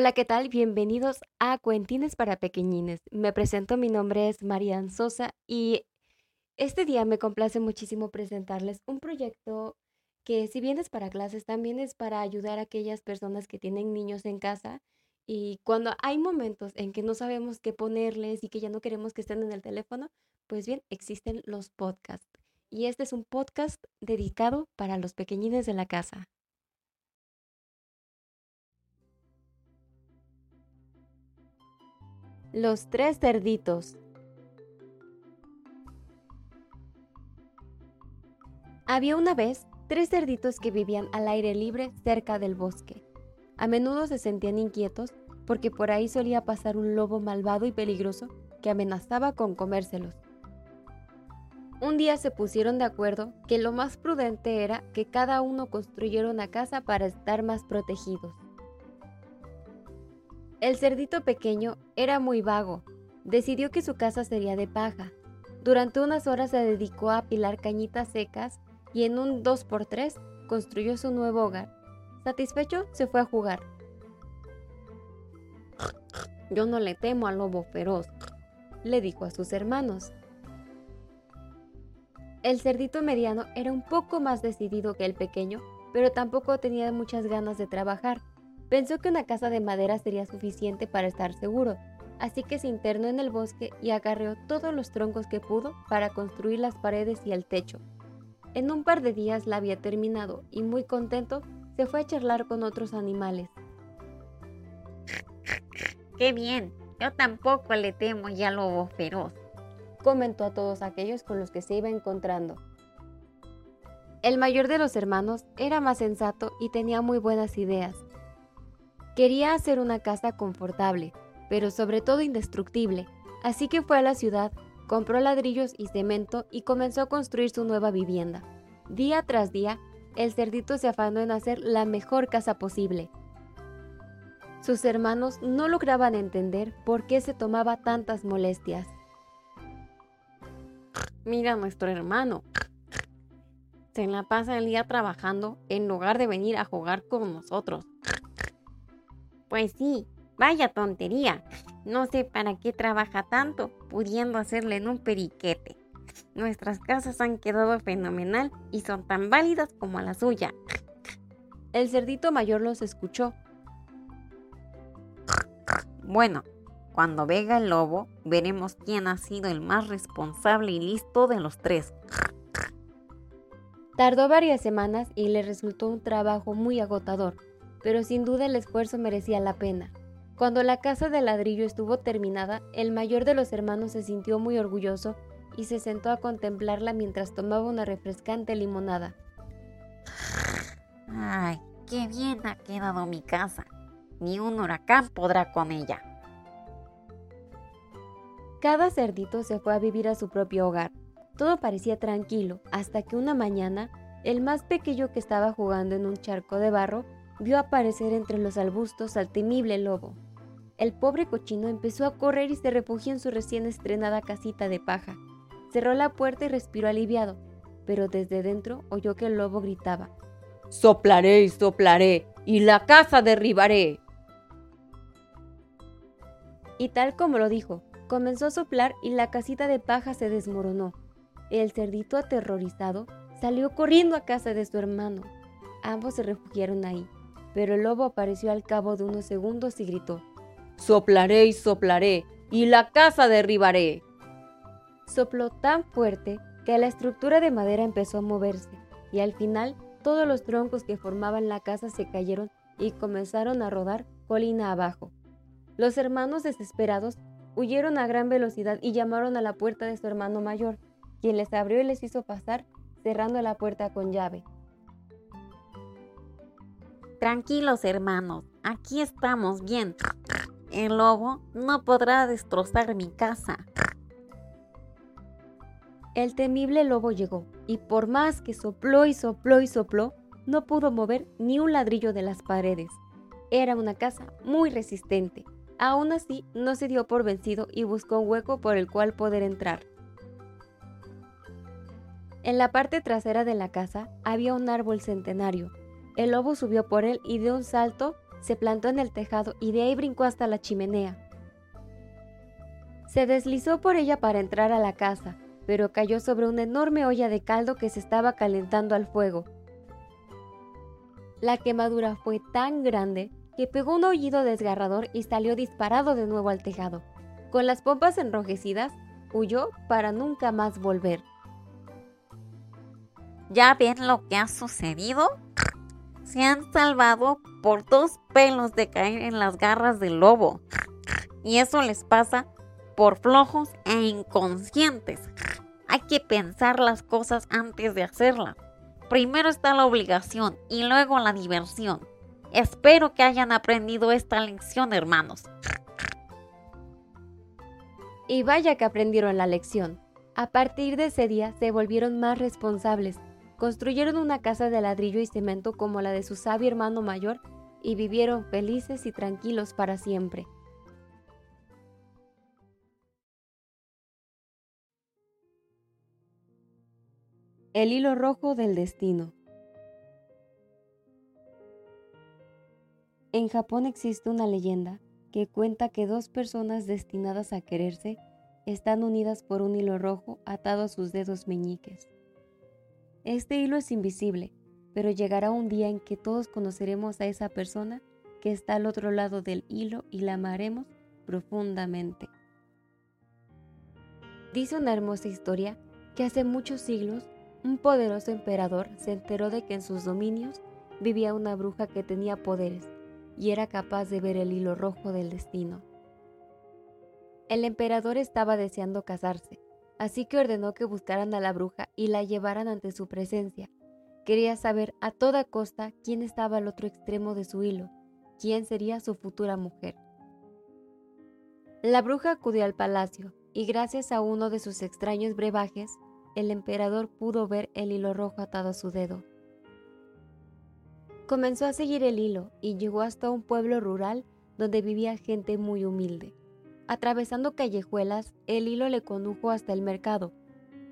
Hola, ¿qué tal? Bienvenidos a Cuentines para Pequeñines. Me presento, mi nombre es Marian Sosa y este día me complace muchísimo presentarles un proyecto que si bien es para clases, también es para ayudar a aquellas personas que tienen niños en casa y cuando hay momentos en que no sabemos qué ponerles y que ya no queremos que estén en el teléfono, pues bien, existen los podcasts. Y este es un podcast dedicado para los pequeñines de la casa. Los tres cerditos. Había una vez tres cerditos que vivían al aire libre cerca del bosque. A menudo se sentían inquietos porque por ahí solía pasar un lobo malvado y peligroso que amenazaba con comérselos. Un día se pusieron de acuerdo que lo más prudente era que cada uno construyera una casa para estar más protegidos. El cerdito pequeño era muy vago. Decidió que su casa sería de paja. Durante unas horas se dedicó a apilar cañitas secas y en un 2x3 construyó su nuevo hogar. Satisfecho, se fue a jugar. Yo no le temo al lobo feroz, le dijo a sus hermanos. El cerdito mediano era un poco más decidido que el pequeño, pero tampoco tenía muchas ganas de trabajar. Pensó que una casa de madera sería suficiente para estar seguro, así que se internó en el bosque y agarreó todos los troncos que pudo para construir las paredes y el techo. En un par de días la había terminado y muy contento se fue a charlar con otros animales. ¡Qué bien! Yo tampoco le temo ya al lobo feroz, comentó a todos aquellos con los que se iba encontrando. El mayor de los hermanos era más sensato y tenía muy buenas ideas. Quería hacer una casa confortable, pero sobre todo indestructible, así que fue a la ciudad, compró ladrillos y cemento y comenzó a construir su nueva vivienda. Día tras día, el cerdito se afanó en hacer la mejor casa posible. Sus hermanos no lograban entender por qué se tomaba tantas molestias. Mira a nuestro hermano. Se la pasa el día trabajando en lugar de venir a jugar con nosotros. Pues sí, vaya tontería. No sé para qué trabaja tanto, pudiendo hacerle en un periquete. Nuestras casas han quedado fenomenal y son tan válidas como la suya. El cerdito mayor los escuchó. Bueno, cuando venga el lobo, veremos quién ha sido el más responsable y listo de los tres. Tardó varias semanas y le resultó un trabajo muy agotador pero sin duda el esfuerzo merecía la pena. Cuando la casa de ladrillo estuvo terminada, el mayor de los hermanos se sintió muy orgulloso y se sentó a contemplarla mientras tomaba una refrescante limonada. ¡Ay, qué bien ha quedado mi casa! Ni un huracán podrá con ella. Cada cerdito se fue a vivir a su propio hogar. Todo parecía tranquilo hasta que una mañana el más pequeño que estaba jugando en un charco de barro vio aparecer entre los arbustos al temible lobo. El pobre cochino empezó a correr y se refugió en su recién estrenada casita de paja. Cerró la puerta y respiró aliviado, pero desde dentro oyó que el lobo gritaba: Soplaré y soplaré, y la casa derribaré. Y tal como lo dijo, comenzó a soplar y la casita de paja se desmoronó. El cerdito aterrorizado salió corriendo a casa de su hermano. Ambos se refugiaron ahí pero el lobo apareció al cabo de unos segundos y gritó, Soplaré y soplaré, y la casa derribaré. Sopló tan fuerte que la estructura de madera empezó a moverse, y al final todos los troncos que formaban la casa se cayeron y comenzaron a rodar colina abajo. Los hermanos desesperados huyeron a gran velocidad y llamaron a la puerta de su hermano mayor, quien les abrió y les hizo pasar, cerrando la puerta con llave. Tranquilos hermanos, aquí estamos bien. El lobo no podrá destrozar mi casa. El temible lobo llegó, y por más que sopló y sopló y sopló, no pudo mover ni un ladrillo de las paredes. Era una casa muy resistente. Aún así, no se dio por vencido y buscó un hueco por el cual poder entrar. En la parte trasera de la casa había un árbol centenario, el lobo subió por él y de un salto se plantó en el tejado y de ahí brincó hasta la chimenea. Se deslizó por ella para entrar a la casa, pero cayó sobre una enorme olla de caldo que se estaba calentando al fuego. La quemadura fue tan grande que pegó un aullido desgarrador y salió disparado de nuevo al tejado. Con las pompas enrojecidas, huyó para nunca más volver. ¿Ya ven lo que ha sucedido? Se han salvado por dos pelos de caer en las garras del lobo. Y eso les pasa por flojos e inconscientes. Hay que pensar las cosas antes de hacerlas. Primero está la obligación y luego la diversión. Espero que hayan aprendido esta lección, hermanos. Y vaya que aprendieron la lección. A partir de ese día se volvieron más responsables. Construyeron una casa de ladrillo y cemento como la de su sabio hermano mayor y vivieron felices y tranquilos para siempre. El hilo rojo del destino. En Japón existe una leyenda que cuenta que dos personas destinadas a quererse están unidas por un hilo rojo atado a sus dedos meñiques. Este hilo es invisible, pero llegará un día en que todos conoceremos a esa persona que está al otro lado del hilo y la amaremos profundamente. Dice una hermosa historia que hace muchos siglos un poderoso emperador se enteró de que en sus dominios vivía una bruja que tenía poderes y era capaz de ver el hilo rojo del destino. El emperador estaba deseando casarse, así que ordenó que buscaran a la bruja y la llevaran ante su presencia. Quería saber a toda costa quién estaba al otro extremo de su hilo, quién sería su futura mujer. La bruja acudió al palacio y gracias a uno de sus extraños brebajes, el emperador pudo ver el hilo rojo atado a su dedo. Comenzó a seguir el hilo y llegó hasta un pueblo rural donde vivía gente muy humilde. Atravesando callejuelas, el hilo le condujo hasta el mercado,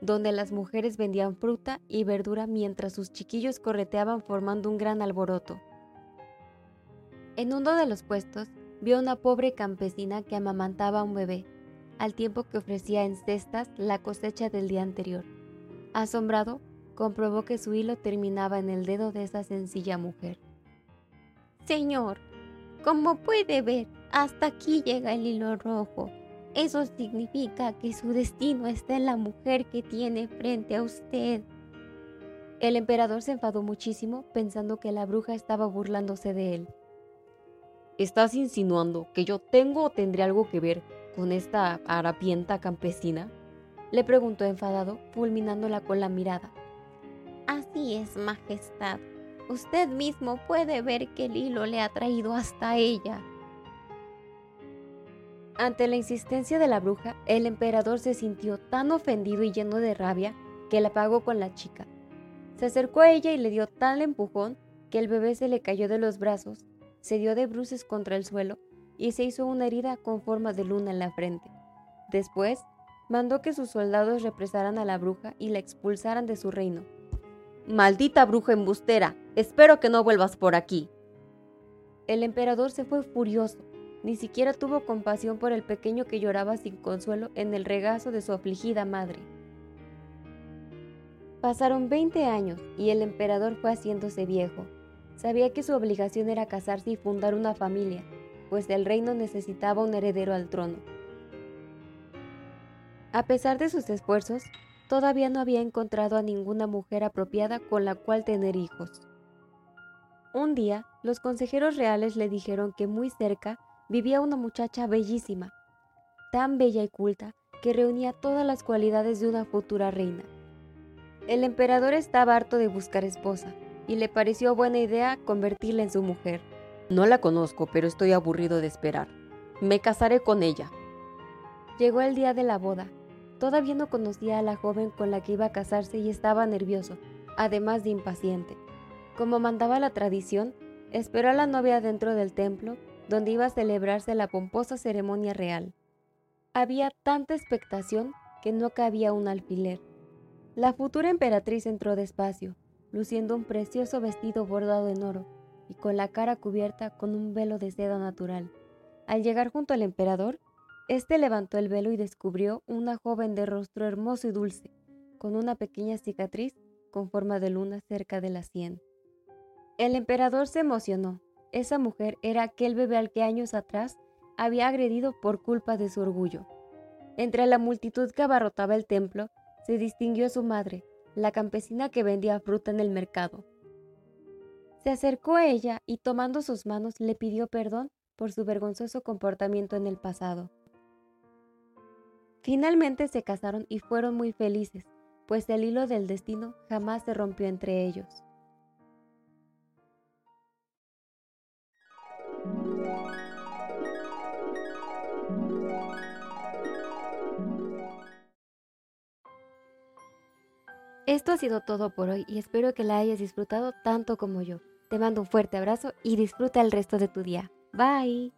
donde las mujeres vendían fruta y verdura mientras sus chiquillos correteaban formando un gran alboroto. En uno de los puestos vio una pobre campesina que amamantaba a un bebé, al tiempo que ofrecía en cestas la cosecha del día anterior. Asombrado, comprobó que su hilo terminaba en el dedo de esa sencilla mujer. Señor, como puede ver, hasta aquí llega el hilo rojo. Eso significa que su destino está en la mujer que tiene frente a usted. El emperador se enfadó muchísimo pensando que la bruja estaba burlándose de él. ¿Estás insinuando que yo tengo o tendré algo que ver con esta harapienta campesina? Le preguntó enfadado, fulminándola con la mirada. Así es, Majestad. Usted mismo puede ver que el hilo le ha traído hasta ella. Ante la insistencia de la bruja, el emperador se sintió tan ofendido y lleno de rabia que la pagó con la chica. Se acercó a ella y le dio tal empujón que el bebé se le cayó de los brazos, se dio de bruces contra el suelo y se hizo una herida con forma de luna en la frente. Después, mandó que sus soldados represaran a la bruja y la expulsaran de su reino. Maldita bruja embustera, espero que no vuelvas por aquí. El emperador se fue furioso, ni siquiera tuvo compasión por el pequeño que lloraba sin consuelo en el regazo de su afligida madre. Pasaron 20 años y el emperador fue haciéndose viejo. Sabía que su obligación era casarse y fundar una familia, pues el reino necesitaba un heredero al trono. A pesar de sus esfuerzos, todavía no había encontrado a ninguna mujer apropiada con la cual tener hijos. Un día, los consejeros reales le dijeron que muy cerca vivía una muchacha bellísima, tan bella y culta que reunía todas las cualidades de una futura reina. El emperador estaba harto de buscar esposa y le pareció buena idea convertirla en su mujer. No la conozco, pero estoy aburrido de esperar. Me casaré con ella. Llegó el día de la boda Todavía no conocía a la joven con la que iba a casarse y estaba nervioso, además de impaciente. Como mandaba la tradición, esperó a la novia dentro del templo, donde iba a celebrarse la pomposa ceremonia real. Había tanta expectación que no cabía un alfiler. La futura emperatriz entró despacio, luciendo un precioso vestido bordado en oro, y con la cara cubierta con un velo de seda natural. Al llegar junto al emperador, éste levantó el velo y descubrió una joven de rostro hermoso y dulce, con una pequeña cicatriz con forma de luna cerca de la sien. El emperador se emocionó. Esa mujer era aquel bebé al que años atrás había agredido por culpa de su orgullo. Entre la multitud que abarrotaba el templo, se distinguió su madre, la campesina que vendía fruta en el mercado. Se acercó a ella y tomando sus manos le pidió perdón por su vergonzoso comportamiento en el pasado. Finalmente se casaron y fueron muy felices, pues el hilo del destino jamás se rompió entre ellos. Esto ha sido todo por hoy y espero que la hayas disfrutado tanto como yo. Te mando un fuerte abrazo y disfruta el resto de tu día. Bye.